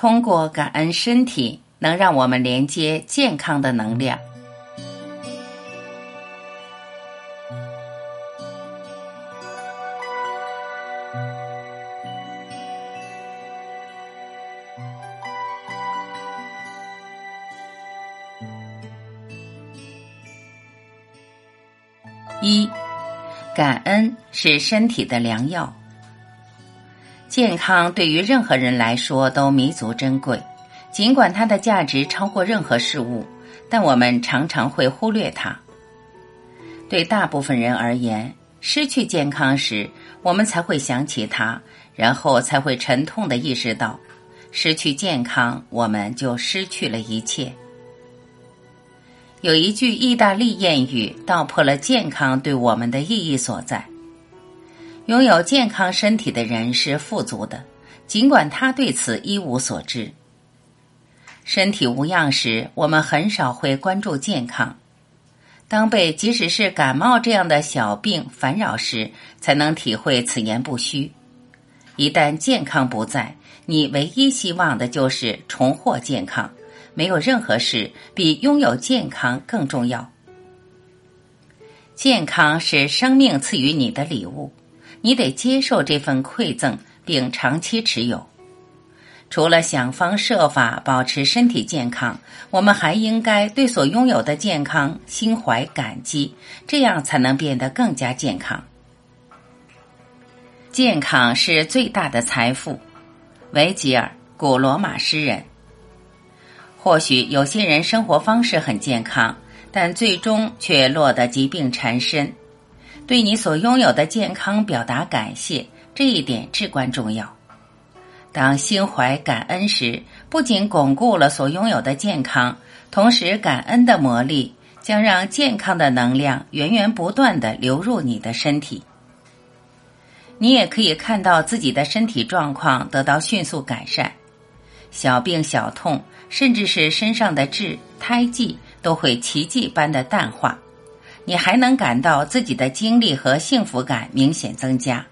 通过感恩身体，能让我们连接健康的能量。一，感恩是身体的良药。健康对于任何人来说都弥足珍贵，尽管它的价值超过任何事物，但我们常常会忽略它。对大部分人而言，失去健康时，我们才会想起它，然后才会沉痛的意识到，失去健康，我们就失去了一切。有一句意大利谚语道破了健康对我们的意义所在：拥有健康身体的人是富足的，尽管他对此一无所知。身体无恙时，我们很少会关注健康；当被即使是感冒这样的小病烦扰时，才能体会此言不虚。一旦健康不在，你唯一希望的就是重获健康。没有任何事比拥有健康更重要。健康是生命赐予你的礼物，你得接受这份馈赠，并长期持有。除了想方设法保持身体健康，我们还应该对所拥有的健康心怀感激，这样才能变得更加健康。健康是最大的财富。维吉尔，古罗马诗人。或许有些人生活方式很健康，但最终却落得疾病缠身。对你所拥有的健康表达感谢，这一点至关重要。当心怀感恩时，不仅巩固了所拥有的健康，同时感恩的魔力将让健康的能量源源不断的流入你的身体。你也可以看到自己的身体状况得到迅速改善。小病小痛，甚至是身上的痣、胎记，都会奇迹般的淡化。你还能感到自己的精力和幸福感明显增加。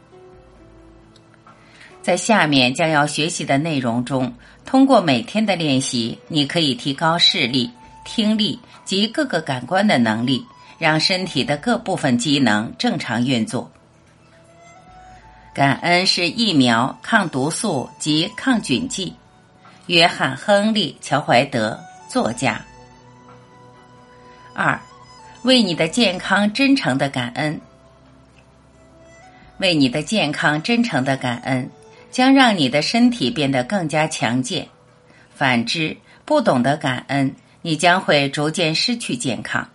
在下面将要学习的内容中，通过每天的练习，你可以提高视力、听力及各个感官的能力，让身体的各部分机能正常运作。感恩是疫苗、抗毒素及抗菌剂。约翰·亨利·乔怀德，作家。二，为你的健康真诚的感恩，为你的健康真诚的感恩，将让你的身体变得更加强健。反之，不懂得感恩，你将会逐渐失去健康。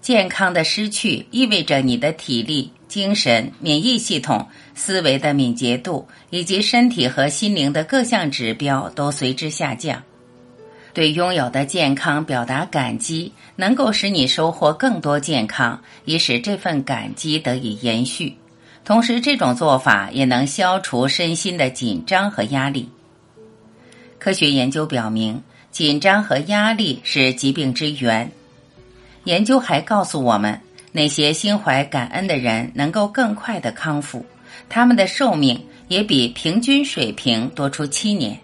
健康的失去意味着你的体力。精神、免疫系统、思维的敏捷度以及身体和心灵的各项指标都随之下降。对拥有的健康表达感激，能够使你收获更多健康，以使这份感激得以延续。同时，这种做法也能消除身心的紧张和压力。科学研究表明，紧张和压力是疾病之源。研究还告诉我们。那些心怀感恩的人能够更快的康复，他们的寿命也比平均水平多出七年。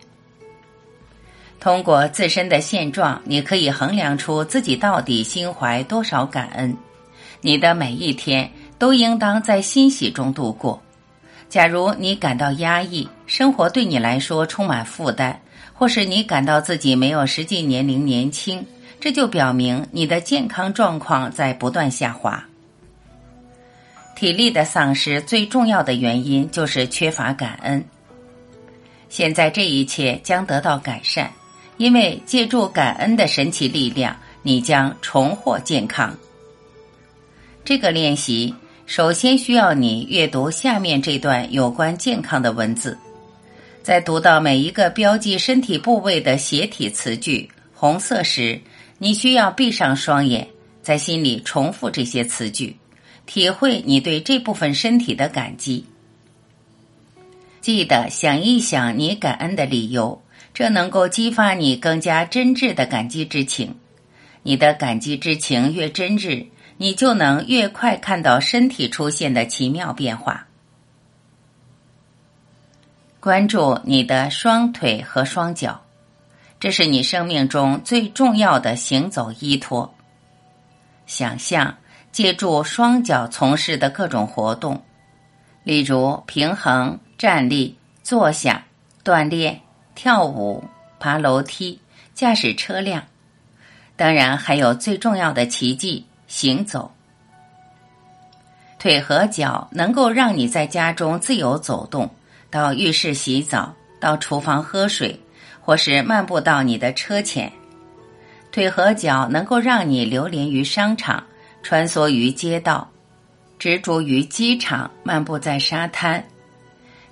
通过自身的现状，你可以衡量出自己到底心怀多少感恩。你的每一天都应当在欣喜中度过。假如你感到压抑，生活对你来说充满负担，或是你感到自己没有实际年龄年轻。这就表明你的健康状况在不断下滑。体力的丧失最重要的原因就是缺乏感恩。现在这一切将得到改善，因为借助感恩的神奇力量，你将重获健康。这个练习首先需要你阅读下面这段有关健康的文字，在读到每一个标记身体部位的斜体词句红色时。你需要闭上双眼，在心里重复这些词句，体会你对这部分身体的感激。记得想一想你感恩的理由，这能够激发你更加真挚的感激之情。你的感激之情越真挚，你就能越快看到身体出现的奇妙变化。关注你的双腿和双脚，这是你生命中最重要的行走依托。想象借助双脚从事的各种活动，例如平衡、站立、坐下、锻炼、跳舞、爬楼梯、驾驶车辆，当然还有最重要的奇迹——行走。腿和脚能够让你在家中自由走动。到浴室洗澡，到厨房喝水，或是漫步到你的车前，腿和脚能够让你流连于商场，穿梭于街道，执着于机场，漫步在沙滩，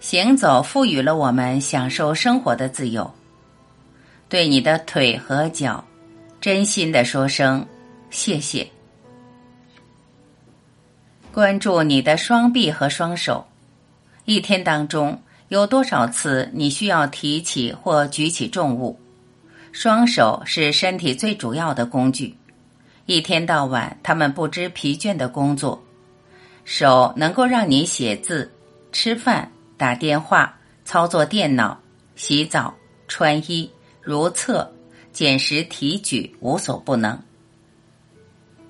行走赋予了我们享受生活的自由。对你的腿和脚，真心的说声谢谢。关注你的双臂和双手，一天当中。有多少次你需要提起或举起重物？双手是身体最主要的工具，一天到晚他们不知疲倦的工作。手能够让你写字、吃饭、打电话、操作电脑、洗澡、穿衣、如厕、捡拾、提举，无所不能。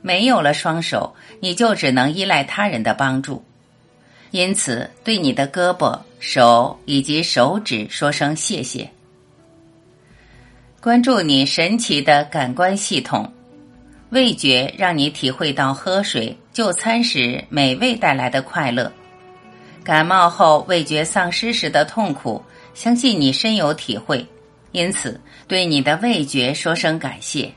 没有了双手，你就只能依赖他人的帮助。因此，对你的胳膊、手以及手指说声谢谢。关注你神奇的感官系统，味觉让你体会到喝水、就餐时美味带来的快乐。感冒后味觉丧失时的痛苦，相信你深有体会。因此，对你的味觉说声感谢。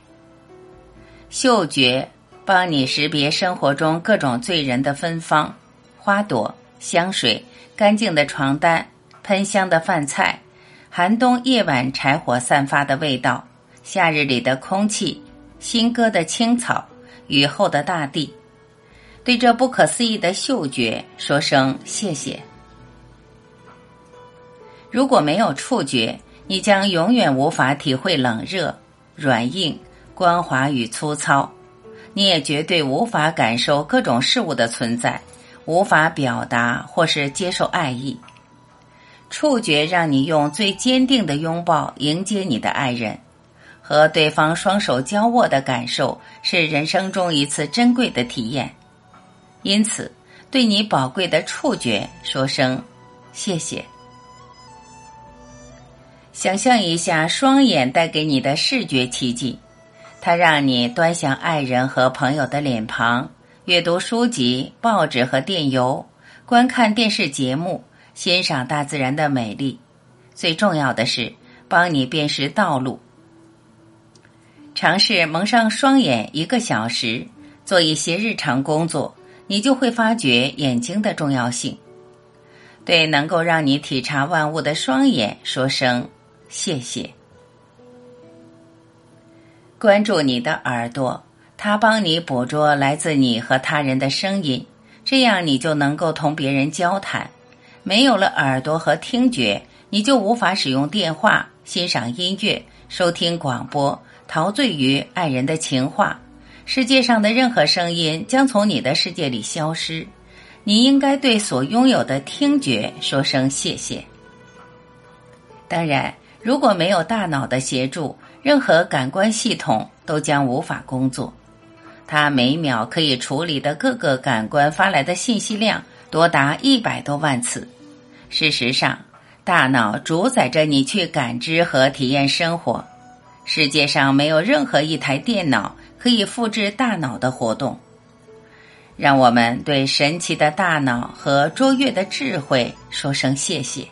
嗅觉帮你识别生活中各种醉人的芬芳，花朵。香水、干净的床单、喷香的饭菜、寒冬夜晚柴火散发的味道、夏日里的空气、新割的青草、雨后的大地，对这不可思议的嗅觉说声谢谢。如果没有触觉，你将永远无法体会冷热、软硬、光滑与粗糙，你也绝对无法感受各种事物的存在。无法表达或是接受爱意，触觉让你用最坚定的拥抱迎接你的爱人，和对方双手交握的感受是人生中一次珍贵的体验。因此，对你宝贵的触觉说声谢谢。想象一下双眼带给你的视觉奇迹，它让你端详爱人和朋友的脸庞。阅读书籍、报纸和电邮，观看电视节目，欣赏大自然的美丽。最重要的是，帮你辨识道路。尝试蒙上双眼一个小时，做一些日常工作，你就会发觉眼睛的重要性。对能够让你体察万物的双眼说声谢谢。关注你的耳朵。它帮你捕捉来自你和他人的声音，这样你就能够同别人交谈。没有了耳朵和听觉，你就无法使用电话、欣赏音乐、收听广播、陶醉于爱人的情话。世界上的任何声音将从你的世界里消失。你应该对所拥有的听觉说声谢谢。当然，如果没有大脑的协助，任何感官系统都将无法工作。它每秒可以处理的各个感官发来的信息量多达一百多万次。事实上，大脑主宰着你去感知和体验生活。世界上没有任何一台电脑可以复制大脑的活动。让我们对神奇的大脑和卓越的智慧说声谢谢。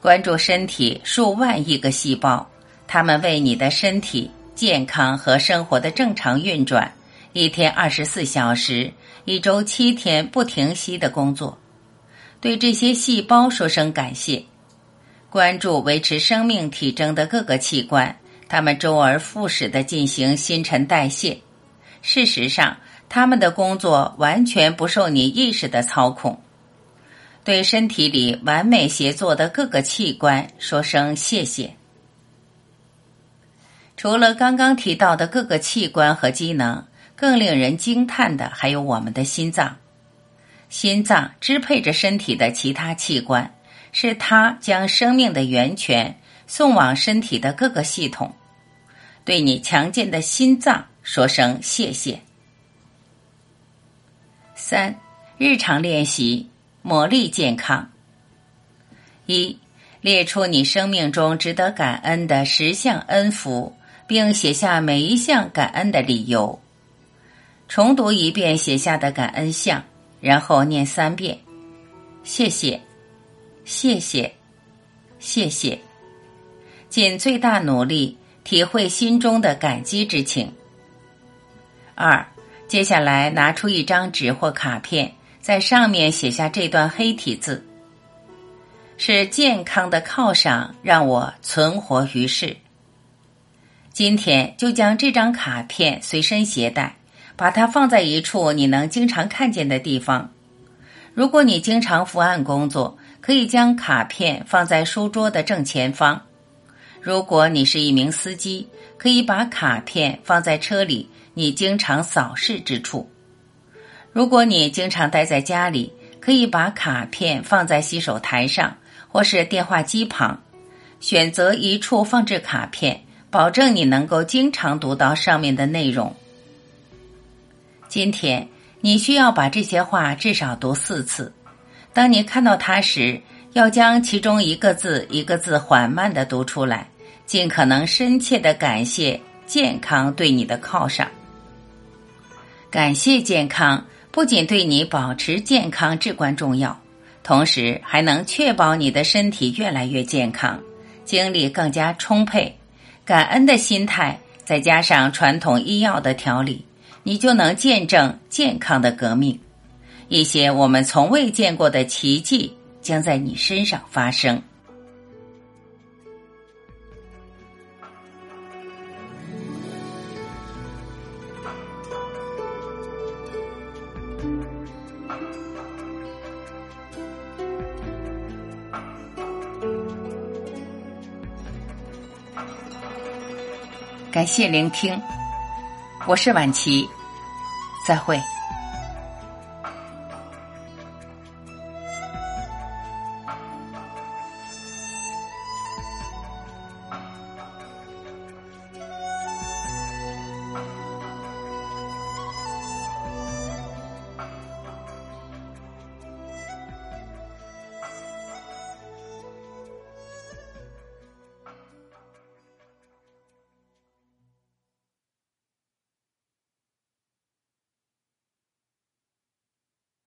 关注身体数万亿个细胞，它们为你的身体。健康和生活的正常运转，一天二十四小时，一周七天不停息的工作，对这些细胞说声感谢。关注维持生命体征的各个器官，它们周而复始的进行新陈代谢。事实上，他们的工作完全不受你意识的操控。对身体里完美协作的各个器官说声谢谢。除了刚刚提到的各个器官和机能，更令人惊叹的还有我们的心脏。心脏支配着身体的其他器官，是它将生命的源泉送往身体的各个系统，对你强健的心脏说声谢谢。三、日常练习磨砺健康。一、列出你生命中值得感恩的十项恩福，并写下每一项感恩的理由。重读一遍写下的感恩项，然后念三遍：谢谢，谢谢，谢谢。尽最大努力体会心中的感激之情。二。接下来，拿出一张纸或卡片，在上面写下这段黑体字：“是健康的犒赏，让我存活于世。”今天就将这张卡片随身携带，把它放在一处你能经常看见的地方。如果你经常伏案工作，可以将卡片放在书桌的正前方；如果你是一名司机，可以把卡片放在车里。你经常扫视之处，如果你经常待在家里，可以把卡片放在洗手台上或是电话机旁，选择一处放置卡片，保证你能够经常读到上面的内容。今天你需要把这些话至少读四次。当你看到它时，要将其中一个字一个字缓慢的读出来，尽可能深切的感谢健康对你的犒赏。感谢健康，不仅对你保持健康至关重要，同时还能确保你的身体越来越健康，精力更加充沛。感恩的心态，再加上传统医药的调理，你就能见证健康的革命。一些我们从未见过的奇迹将在你身上发生。感谢聆听，我是晚琪，再会。